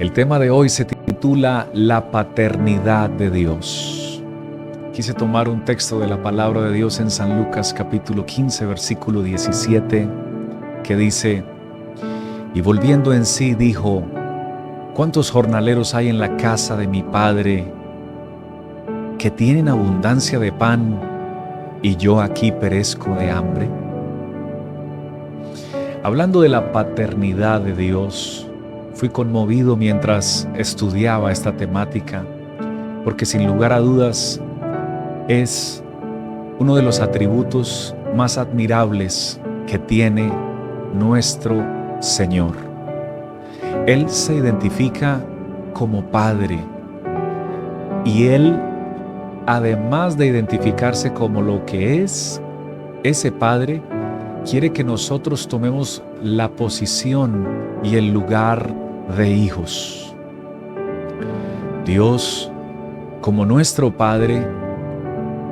El tema de hoy se titula La paternidad de Dios. Quise tomar un texto de la palabra de Dios en San Lucas capítulo 15 versículo 17 que dice, y volviendo en sí dijo, ¿cuántos jornaleros hay en la casa de mi Padre que tienen abundancia de pan y yo aquí perezco de hambre? Hablando de la paternidad de Dios, Fui conmovido mientras estudiaba esta temática, porque sin lugar a dudas es uno de los atributos más admirables que tiene nuestro Señor. Él se identifica como Padre y Él, además de identificarse como lo que es ese Padre, quiere que nosotros tomemos la posición y el lugar de hijos. Dios, como nuestro Padre,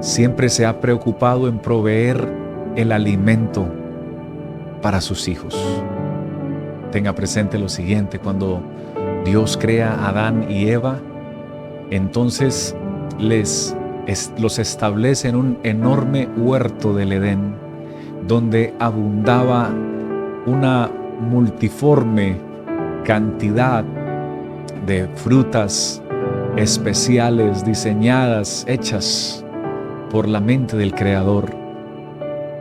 siempre se ha preocupado en proveer el alimento para sus hijos. Tenga presente lo siguiente, cuando Dios crea a Adán y Eva, entonces les los establece en un enorme huerto del Edén, donde abundaba una multiforme cantidad de frutas especiales diseñadas, hechas por la mente del Creador,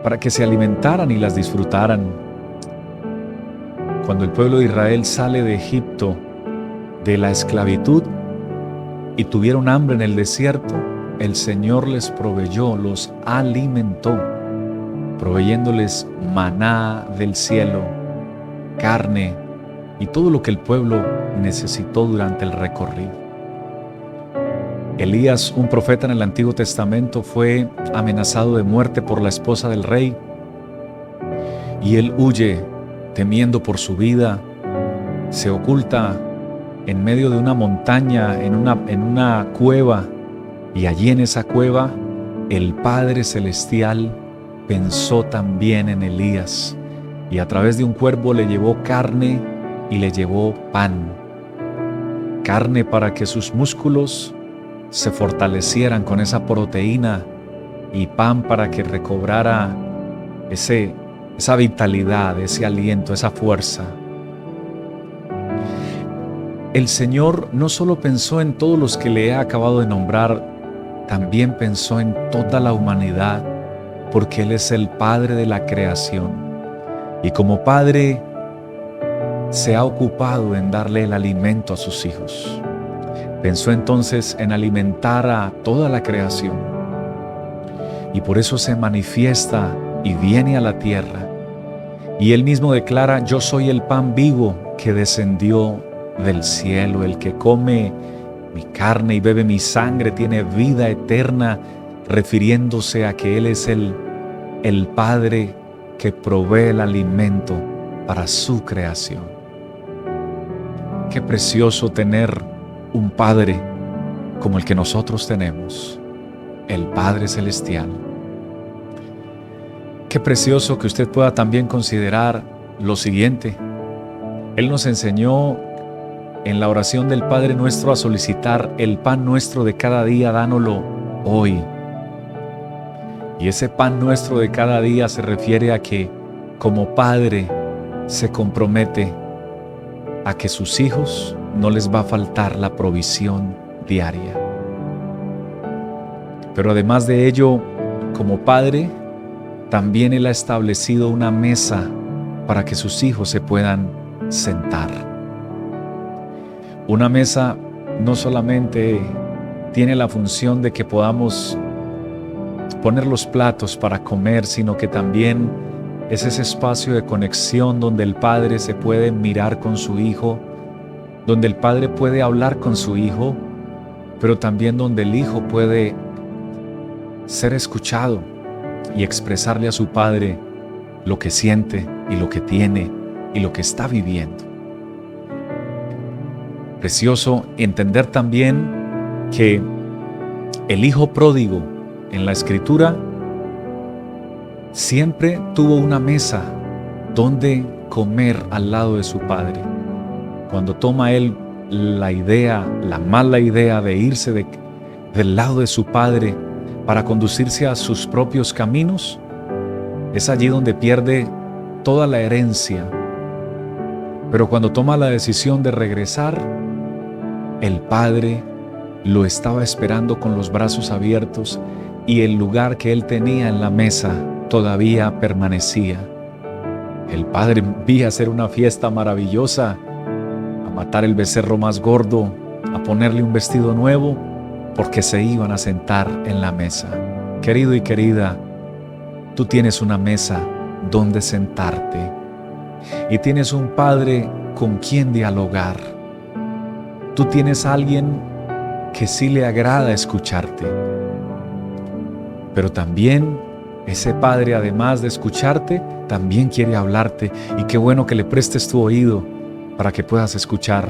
para que se alimentaran y las disfrutaran. Cuando el pueblo de Israel sale de Egipto, de la esclavitud, y tuvieron hambre en el desierto, el Señor les proveyó, los alimentó, proveyéndoles maná del cielo, carne, y todo lo que el pueblo necesitó durante el recorrido. Elías, un profeta en el Antiguo Testamento, fue amenazado de muerte por la esposa del rey y él huye temiendo por su vida, se oculta en medio de una montaña, en una, en una cueva, y allí en esa cueva el Padre Celestial pensó también en Elías y a través de un cuervo le llevó carne y le llevó pan, carne para que sus músculos se fortalecieran con esa proteína y pan para que recobrara ese, esa vitalidad, ese aliento, esa fuerza. El Señor no solo pensó en todos los que le he acabado de nombrar, también pensó en toda la humanidad, porque Él es el Padre de la creación. Y como Padre se ha ocupado en darle el alimento a sus hijos. Pensó entonces en alimentar a toda la creación. Y por eso se manifiesta y viene a la tierra. Y él mismo declara, yo soy el pan vivo que descendió del cielo. El que come mi carne y bebe mi sangre tiene vida eterna, refiriéndose a que Él es el, el Padre que provee el alimento para su creación. Qué precioso tener un Padre como el que nosotros tenemos, el Padre Celestial. Qué precioso que usted pueda también considerar lo siguiente. Él nos enseñó en la oración del Padre nuestro a solicitar el pan nuestro de cada día, dánoslo hoy. Y ese pan nuestro de cada día se refiere a que como Padre se compromete a que sus hijos no les va a faltar la provisión diaria. Pero además de ello, como padre, también Él ha establecido una mesa para que sus hijos se puedan sentar. Una mesa no solamente tiene la función de que podamos poner los platos para comer, sino que también es ese espacio de conexión donde el padre se puede mirar con su hijo, donde el padre puede hablar con su hijo, pero también donde el hijo puede ser escuchado y expresarle a su padre lo que siente y lo que tiene y lo que está viviendo. Precioso entender también que el hijo pródigo en la escritura siempre tuvo una mesa donde comer al lado de su padre. Cuando toma él la idea, la mala idea de irse del lado de su padre para conducirse a sus propios caminos, es allí donde pierde toda la herencia. Pero cuando toma la decisión de regresar, el padre lo estaba esperando con los brazos abiertos y el lugar que él tenía en la mesa todavía permanecía. El padre envía a hacer una fiesta maravillosa, a matar el becerro más gordo, a ponerle un vestido nuevo, porque se iban a sentar en la mesa. Querido y querida, tú tienes una mesa donde sentarte y tienes un padre con quien dialogar. Tú tienes alguien que sí le agrada escucharte. Pero también ese Padre, además de escucharte, también quiere hablarte y qué bueno que le prestes tu oído para que puedas escuchar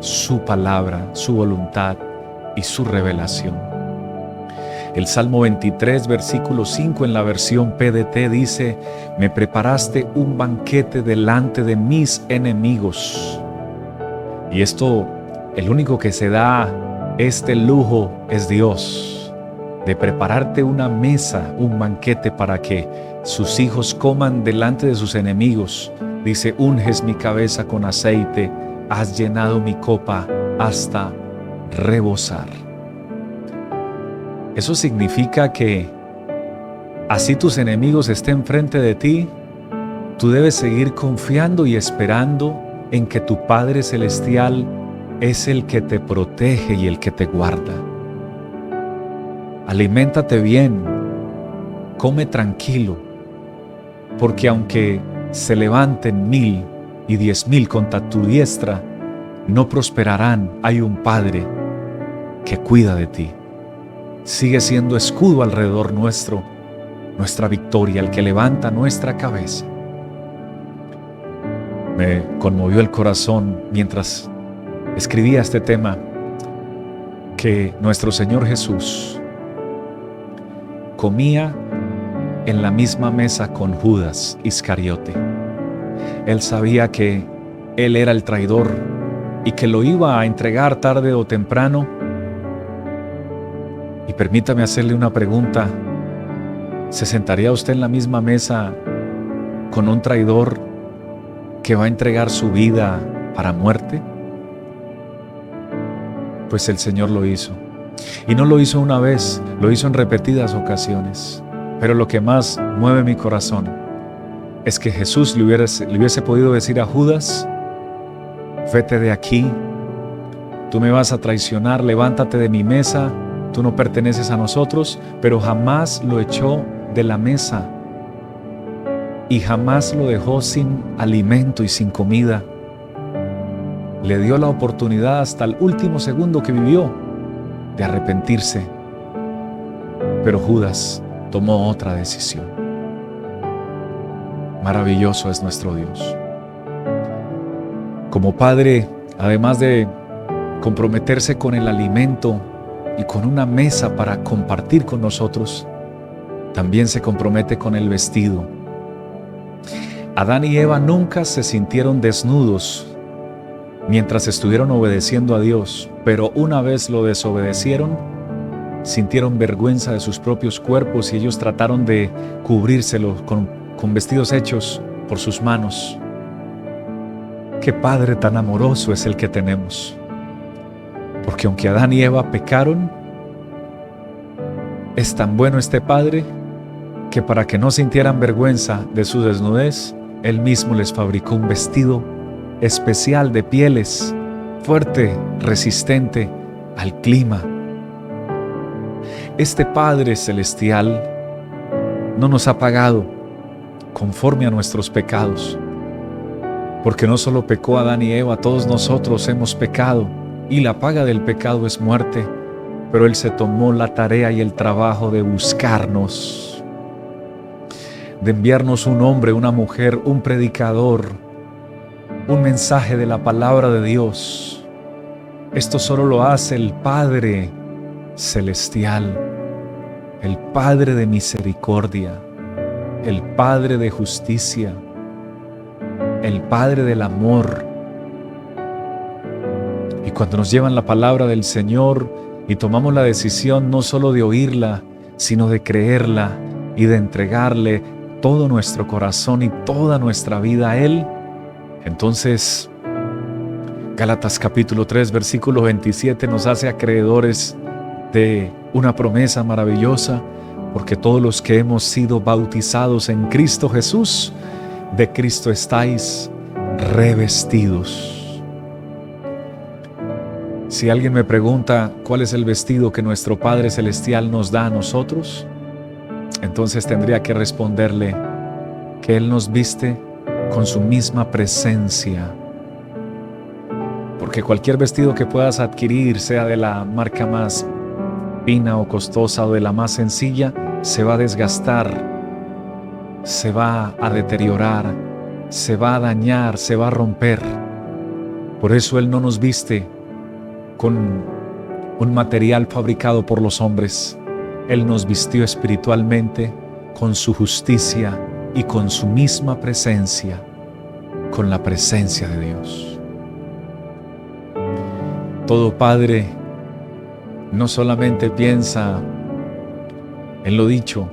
su palabra, su voluntad y su revelación. El Salmo 23, versículo 5 en la versión PDT dice, me preparaste un banquete delante de mis enemigos. Y esto, el único que se da este lujo es Dios de prepararte una mesa, un banquete para que sus hijos coman delante de sus enemigos. Dice, unges mi cabeza con aceite, has llenado mi copa hasta rebosar. Eso significa que así tus enemigos estén frente de ti, tú debes seguir confiando y esperando en que tu Padre Celestial es el que te protege y el que te guarda. Aliméntate bien, come tranquilo, porque aunque se levanten mil y diez mil contra tu diestra, no prosperarán. Hay un Padre que cuida de ti. Sigue siendo escudo alrededor nuestro, nuestra victoria, el que levanta nuestra cabeza. Me conmovió el corazón mientras escribía este tema que nuestro Señor Jesús comía en la misma mesa con Judas Iscariote. Él sabía que él era el traidor y que lo iba a entregar tarde o temprano. Y permítame hacerle una pregunta. ¿Se sentaría usted en la misma mesa con un traidor que va a entregar su vida para muerte? Pues el Señor lo hizo. Y no lo hizo una vez, lo hizo en repetidas ocasiones. Pero lo que más mueve mi corazón es que Jesús le hubiese, le hubiese podido decir a Judas, vete de aquí, tú me vas a traicionar, levántate de mi mesa, tú no perteneces a nosotros, pero jamás lo echó de la mesa y jamás lo dejó sin alimento y sin comida. Le dio la oportunidad hasta el último segundo que vivió de arrepentirse, pero Judas tomó otra decisión. Maravilloso es nuestro Dios. Como Padre, además de comprometerse con el alimento y con una mesa para compartir con nosotros, también se compromete con el vestido. Adán y Eva nunca se sintieron desnudos mientras estuvieron obedeciendo a Dios, pero una vez lo desobedecieron, sintieron vergüenza de sus propios cuerpos y ellos trataron de cubrírselo con, con vestidos hechos por sus manos. Qué Padre tan amoroso es el que tenemos. Porque aunque Adán y Eva pecaron, es tan bueno este Padre que para que no sintieran vergüenza de su desnudez, Él mismo les fabricó un vestido especial de pieles, fuerte, resistente al clima. Este Padre Celestial no nos ha pagado conforme a nuestros pecados, porque no solo pecó Adán y Eva, todos nosotros hemos pecado y la paga del pecado es muerte, pero Él se tomó la tarea y el trabajo de buscarnos, de enviarnos un hombre, una mujer, un predicador, un mensaje de la palabra de Dios. Esto solo lo hace el Padre Celestial, el Padre de misericordia, el Padre de justicia, el Padre del amor. Y cuando nos llevan la palabra del Señor y tomamos la decisión no solo de oírla, sino de creerla y de entregarle todo nuestro corazón y toda nuestra vida a Él, entonces Gálatas capítulo 3 versículo 27 nos hace acreedores de una promesa maravillosa, porque todos los que hemos sido bautizados en Cristo Jesús, de Cristo estáis revestidos. Si alguien me pregunta cuál es el vestido que nuestro Padre Celestial nos da a nosotros, entonces tendría que responderle que Él nos viste con su misma presencia. Porque cualquier vestido que puedas adquirir, sea de la marca más fina o costosa o de la más sencilla, se va a desgastar, se va a deteriorar, se va a dañar, se va a romper. Por eso Él no nos viste con un material fabricado por los hombres. Él nos vistió espiritualmente con su justicia y con su misma presencia, con la presencia de Dios. Todo padre no solamente piensa en lo dicho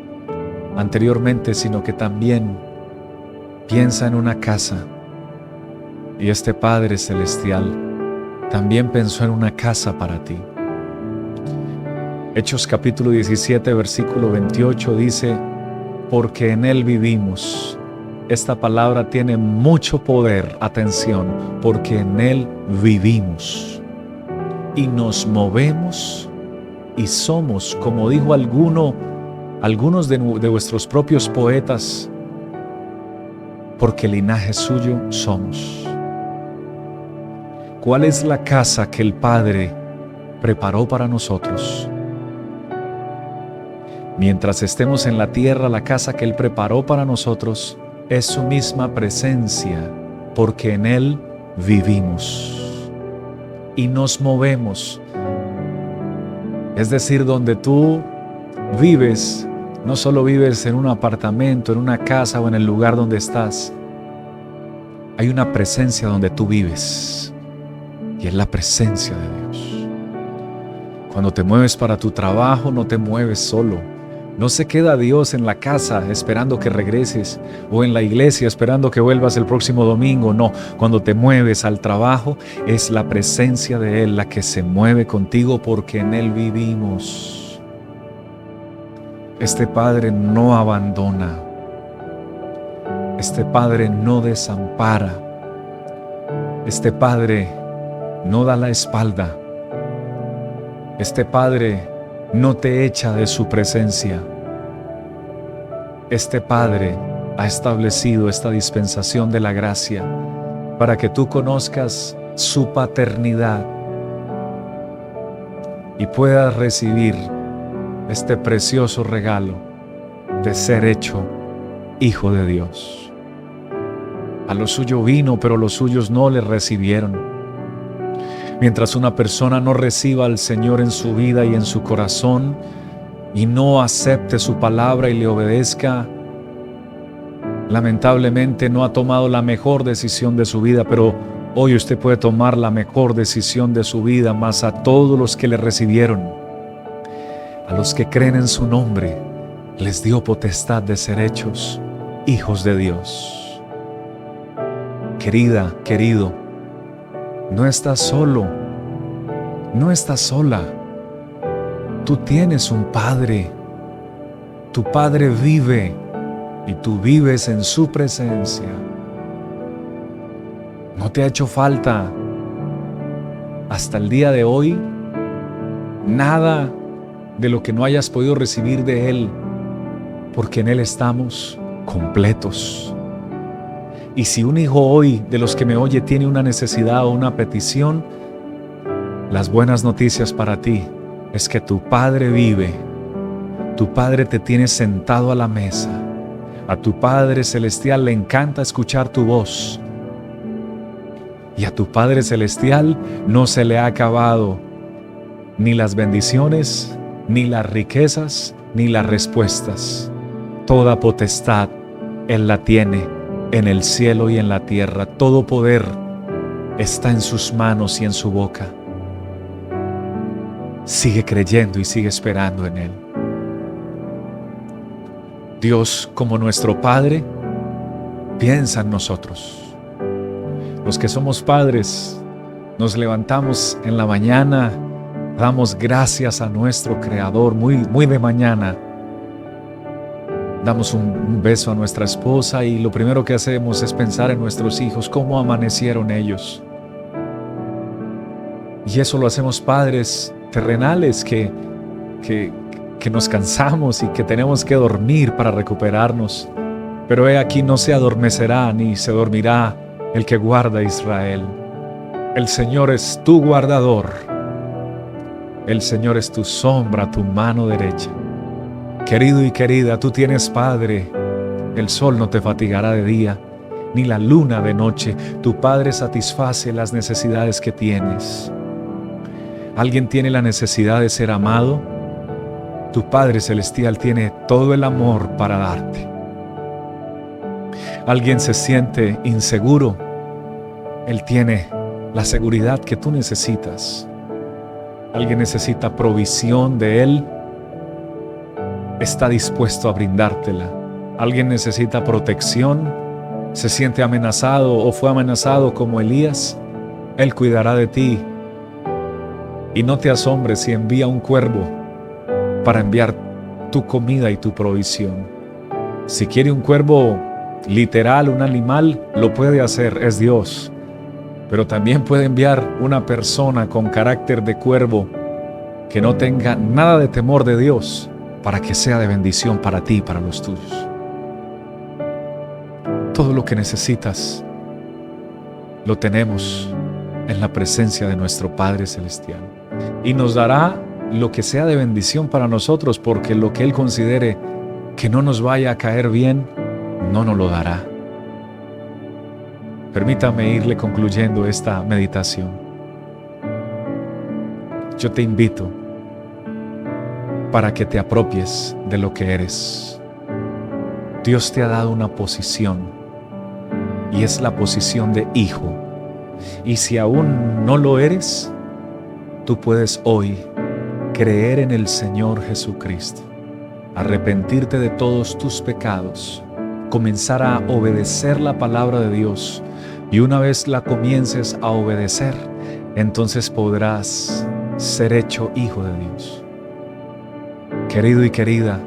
anteriormente, sino que también piensa en una casa. Y este Padre Celestial también pensó en una casa para ti. Hechos capítulo 17, versículo 28 dice, porque en Él vivimos. Esta palabra tiene mucho poder, atención, porque en Él vivimos y nos movemos y somos, como dijo alguno, algunos de, de vuestros propios poetas, porque linaje suyo somos. ¿Cuál es la casa que el Padre preparó para nosotros? Mientras estemos en la tierra, la casa que Él preparó para nosotros es su misma presencia, porque en Él vivimos y nos movemos. Es decir, donde tú vives, no solo vives en un apartamento, en una casa o en el lugar donde estás, hay una presencia donde tú vives y es la presencia de Dios. Cuando te mueves para tu trabajo, no te mueves solo no se queda Dios en la casa esperando que regreses o en la iglesia esperando que vuelvas el próximo domingo. No, cuando te mueves al trabajo es la presencia de Él la que se mueve contigo porque en Él vivimos. Este Padre no abandona. Este Padre no desampara. Este Padre no da la espalda. Este Padre no te echa de su presencia. Este Padre ha establecido esta dispensación de la gracia para que tú conozcas su paternidad y puedas recibir este precioso regalo de ser hecho hijo de Dios. A lo suyo vino, pero los suyos no le recibieron. Mientras una persona no reciba al Señor en su vida y en su corazón y no acepte su palabra y le obedezca, lamentablemente no ha tomado la mejor decisión de su vida, pero hoy usted puede tomar la mejor decisión de su vida más a todos los que le recibieron, a los que creen en su nombre, les dio potestad de ser hechos hijos de Dios. Querida, querido, no estás solo, no estás sola. Tú tienes un Padre. Tu Padre vive y tú vives en su presencia. No te ha hecho falta hasta el día de hoy nada de lo que no hayas podido recibir de Él, porque en Él estamos completos. Y si un hijo hoy de los que me oye tiene una necesidad o una petición, las buenas noticias para ti es que tu Padre vive. Tu Padre te tiene sentado a la mesa. A tu Padre Celestial le encanta escuchar tu voz. Y a tu Padre Celestial no se le ha acabado ni las bendiciones, ni las riquezas, ni las respuestas. Toda potestad Él la tiene en el cielo y en la tierra. Todo poder está en sus manos y en su boca. sigue creyendo y sigue esperando en Él. Dios como nuestro Padre piensa en nosotros. Los que somos padres nos levantamos en la mañana, damos gracias a nuestro Creador muy, muy de mañana. Damos un, beso a nuestra esposa y lo primero que hacemos es pensar en nuestros hijos, cómo amanecieron ellos. Y eso lo hacemos padres terrenales que, que, que nos cansamos y que tenemos que dormir para recuperarnos. Pero he aquí no se adormecerá ni se dormirá el que guarda a Israel. El Señor es tu guardador. El Señor es tu sombra, tu mano derecha. Querido y querida, tú tienes Padre. El sol no te fatigará de día, ni la luna de noche. Tu Padre satisface las necesidades que tienes. ¿Alguien tiene la necesidad de ser amado? Tu Padre Celestial tiene todo el amor para darte. ¿Alguien se siente inseguro? Él tiene la seguridad que tú necesitas. Alguien necesita provisión de Él, está dispuesto a brindártela. Alguien necesita protección, se siente amenazado o fue amenazado como Elías, Él cuidará de ti. Y no te asombres si envía un cuervo para enviar tu comida y tu provisión. Si quiere un cuervo literal, un animal, lo puede hacer, es Dios pero también puede enviar una persona con carácter de cuervo que no tenga nada de temor de Dios para que sea de bendición para ti y para los tuyos. Todo lo que necesitas lo tenemos en la presencia de nuestro Padre Celestial. Y nos dará lo que sea de bendición para nosotros, porque lo que Él considere que no nos vaya a caer bien, no nos lo dará. Permítame irle concluyendo esta meditación. Yo te invito para que te apropies de lo que eres. Dios te ha dado una posición y es la posición de hijo. Y si aún no lo eres, tú puedes hoy creer en el Señor Jesucristo, arrepentirte de todos tus pecados, comenzar a obedecer la palabra de Dios y una vez la comiences a obedecer, entonces podrás ser hecho hijo de Dios. Querido y querida,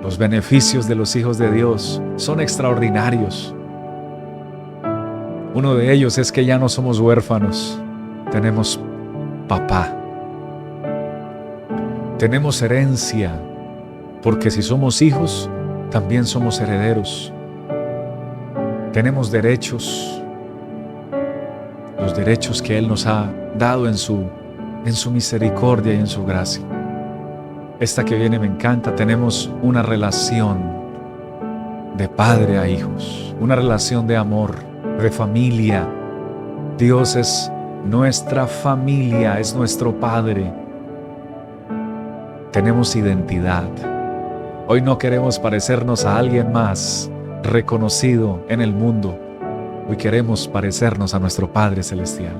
los beneficios de los hijos de Dios son extraordinarios. Uno de ellos es que ya no somos huérfanos, tenemos papá. Tenemos herencia, porque si somos hijos, también somos herederos. Tenemos derechos, los derechos que Él nos ha dado en su, en su misericordia y en su gracia. Esta que viene me encanta, tenemos una relación de padre a hijos, una relación de amor, de familia. Dios es nuestra familia, es nuestro Padre. Tenemos identidad. Hoy no queremos parecernos a alguien más reconocido en el mundo. Hoy queremos parecernos a nuestro Padre Celestial.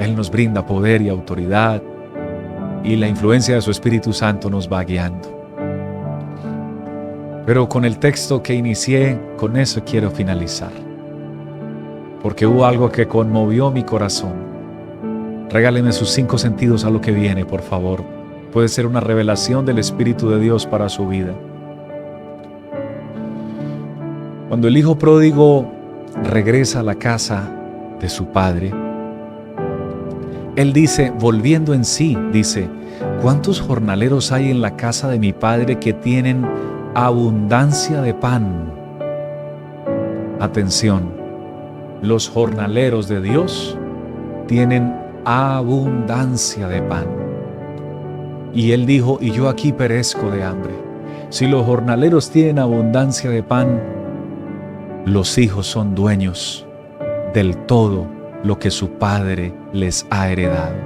Él nos brinda poder y autoridad y la influencia de su Espíritu Santo nos va guiando. Pero con el texto que inicié, con eso quiero finalizar. Porque hubo algo que conmovió mi corazón. Regáleme sus cinco sentidos a lo que viene, por favor. Puede ser una revelación del Espíritu de Dios para su vida. Cuando el hijo pródigo regresa a la casa de su padre, él dice, volviendo en sí, dice, ¿cuántos jornaleros hay en la casa de mi padre que tienen abundancia de pan? Atención, los jornaleros de Dios tienen abundancia de pan. Y él dijo, y yo aquí perezco de hambre. Si los jornaleros tienen abundancia de pan, los hijos son dueños del todo lo que su padre les ha heredado.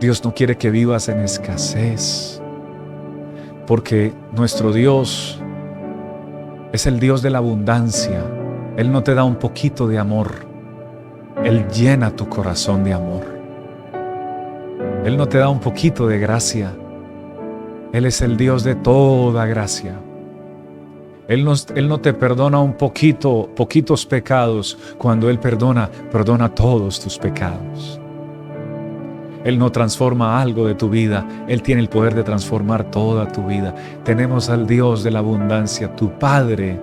Dios no quiere que vivas en escasez, porque nuestro Dios es el Dios de la abundancia. Él no te da un poquito de amor, Él llena tu corazón de amor. Él no te da un poquito de gracia. Él es el Dios de toda gracia. Él no, te perdona un poquito, poquitos pecados. Cuando Él perdona, perdona todos tus pecados. Él no transforma algo de tu vida, Él tiene el poder de transformar toda tu vida. Tenemos al Dios de la abundancia, tu Padre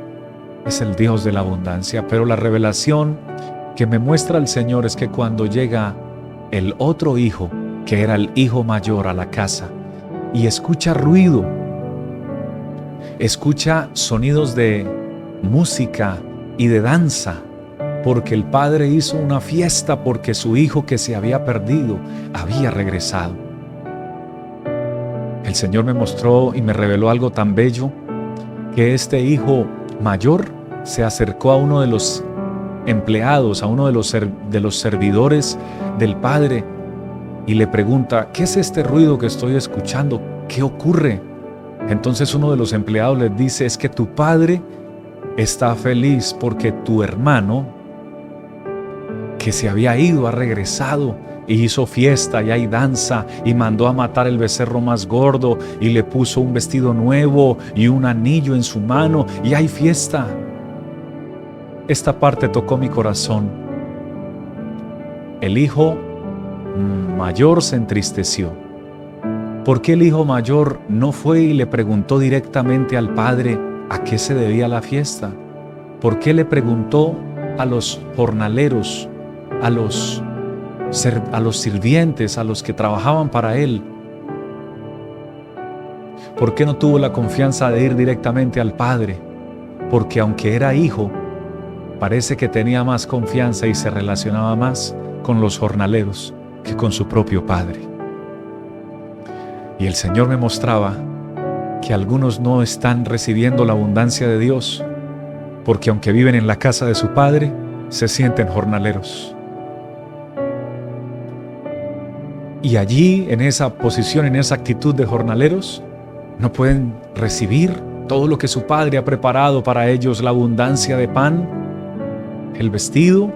es el Dios de la abundancia, pero la revelación que me muestra el Señor es que cuando llega el otro hijo, que era el hijo mayor a la casa, y escucha ruido, escucha sonidos de música y de danza, porque el padre hizo una fiesta porque su hijo que se había perdido había regresado. El Señor me mostró y me reveló algo tan bello que este hijo mayor se acercó a uno de los empleados, a uno de los, de los servidores del padre y le pregunta, ¿qué es este ruido que estoy escuchando? ¿Qué ocurre? Entonces uno de los empleados le dice, es que tu padre está feliz porque tu hermano, que se había ido, ha regresado y hizo fiesta y hay danza y mandó a matar el becerro más gordo y le puso un vestido nuevo y un anillo en su mano y hay fiesta. Esta parte tocó mi corazón. El hijo mayor se entristeció. ¿Por qué el hijo mayor no fue y le preguntó directamente al padre a qué se debía la fiesta? ¿Por qué le preguntó a los jornaleros a los, a los sirvientes, a los que trabajaban para él? ¿Por qué no tuvo la confianza de ir directamente al Padre? Porque aunque era hijo, parece que tenía más confianza y se relacionaba más con los jornaleros que con su propio Padre. Y el Señor me mostraba que algunos no están recibiendo la abundancia de Dios, porque aunque viven en la casa de su Padre, se sienten jornaleros. Y allí, en esa posición, en esa actitud de jornaleros, no pueden recibir todo lo que su Padre ha preparado para ellos, la abundancia de pan, el vestido,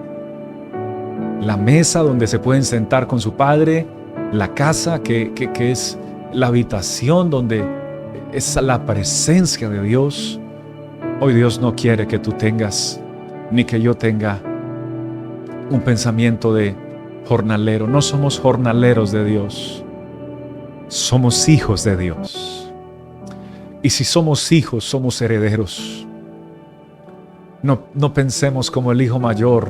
la mesa donde se pueden sentar con su Padre, la casa que, que es la habitación donde es la presencia de Dios. Hoy Dios no quiere que tú tengas, ni que yo tenga un pensamiento de jornalero. No somos jornaleros de Dios. Somos hijos de Dios. Y si somos hijos, somos herederos. No, no pensemos como el hijo mayor.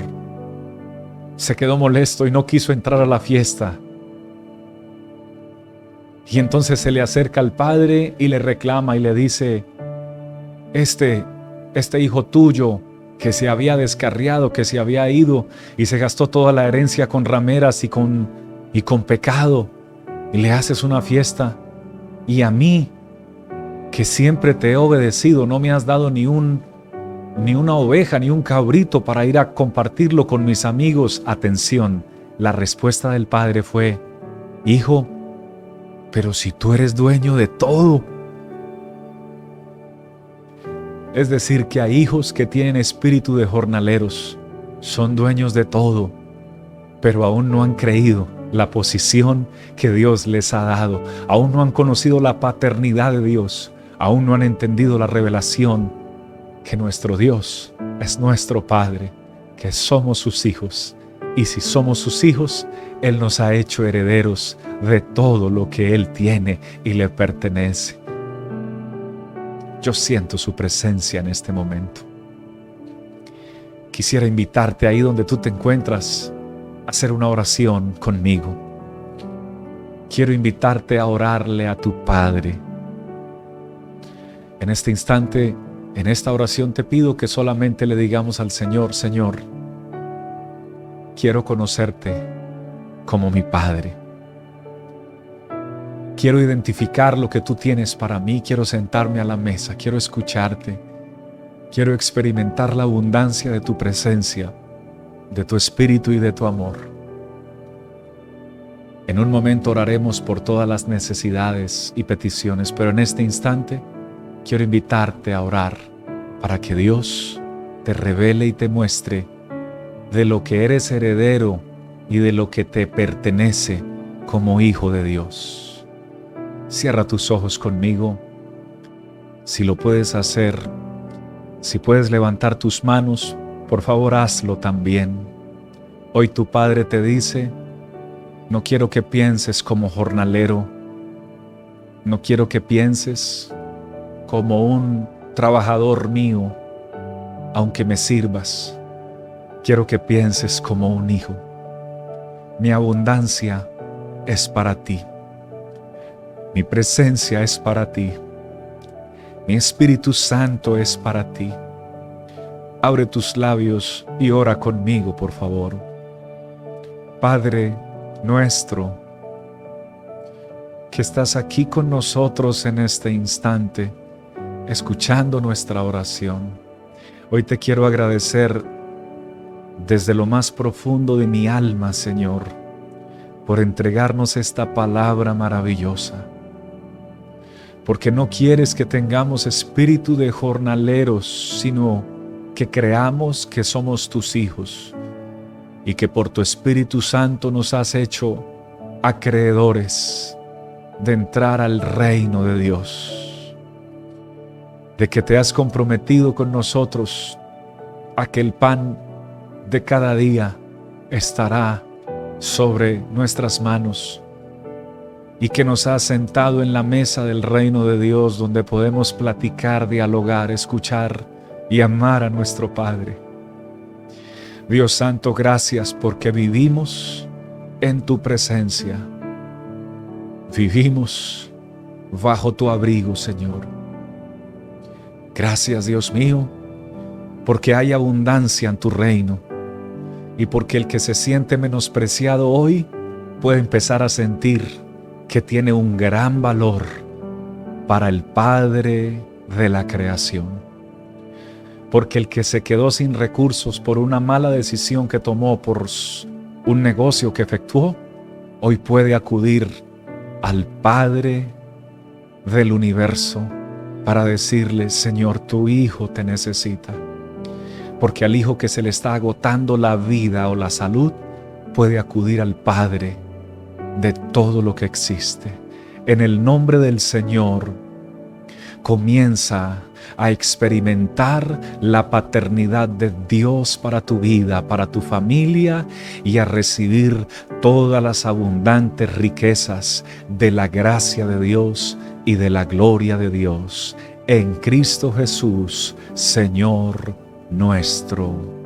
Se quedó molesto y no quiso entrar a la fiesta. Y entonces se le acerca al padre y le reclama y le dice, este, este hijo tuyo que se había descarriado, que se había ido y se gastó toda la herencia con rameras y con, y con pecado, y le haces una fiesta. Y a mí, que siempre te he obedecido, no me has dado ni un ni una oveja, ni un cabrito para ir a compartirlo con mis amigos. Atención, la respuesta del padre fue, Hijo, pero si tú eres dueño de todo, es decir, que hay hijos que tienen espíritu de jornaleros, son dueños de todo, pero aún no han creído la posición que Dios les ha dado, aún no han conocido la paternidad de Dios, aún no han entendido la revelación que nuestro Dios es nuestro Padre, que somos sus hijos, y si somos sus hijos, Él nos ha hecho herederos de todo lo que Él tiene y le pertenece. Yo siento su presencia en este momento. Quisiera invitarte ahí donde tú te encuentras a hacer una oración conmigo. Quiero invitarte a orarle a tu Padre. En este instante, en esta oración te pido que solamente le digamos al Señor, Señor, quiero conocerte como mi Padre. Quiero identificar lo que tú tienes para mí, quiero sentarme a la mesa, quiero escucharte, quiero experimentar la abundancia de tu presencia, de tu espíritu y de tu amor. En un momento oraremos por todas las necesidades y peticiones, pero en este instante quiero invitarte a orar para que Dios te revele y te muestre de lo que eres heredero y de lo que te pertenece como hijo de Dios. Cierra tus ojos conmigo. Si lo puedes hacer, si puedes levantar tus manos, por favor hazlo también. Hoy tu Padre te dice, no quiero que pienses como jornalero, no quiero que pienses como un trabajador mío, aunque me sirvas. Quiero que pienses como un hijo. Mi abundancia es para ti. Mi presencia es para ti. Mi Espíritu Santo es para ti. Abre tus labios y ora conmigo, por favor. Padre nuestro, que estás aquí con nosotros en este instante, escuchando nuestra oración. Hoy te quiero agradecer desde lo más profundo de mi alma, Señor, por entregarnos esta palabra maravillosa. Porque no quieres que tengamos espíritu de jornaleros, sino que creamos que somos tus hijos y que por tu Espíritu Santo nos has hecho acreedores de entrar al reino de Dios, de que te has comprometido con nosotros a que el pan de cada día estará sobre nuestras manos y que nos has sentado en la mesa del reino de Dios donde podemos platicar, dialogar, escuchar y amar a nuestro Padre. Dios Santo, gracias porque vivimos en tu presencia. Vivimos bajo tu abrigo, Señor. Gracias, Dios mío, porque hay abundancia en tu reino y porque el que se siente menospreciado hoy puede empezar a sentir que tiene un gran valor para el Padre de la creación. Porque el que se quedó sin recursos por una mala decisión que tomó, por un negocio que efectuó, hoy puede acudir al Padre del universo para decirle, Señor, tu Hijo te necesita porque al hijo que se le está agotando la vida o la salud puede acudir al Padre de todo lo que existe. En el nombre del Señor comienza a experimentar la paternidad de Dios para tu vida, para tu familia y a recibir todas las abundantes riquezas de la gracia de Dios y de la gloria de Dios. En Cristo Jesús, Señor nuestro.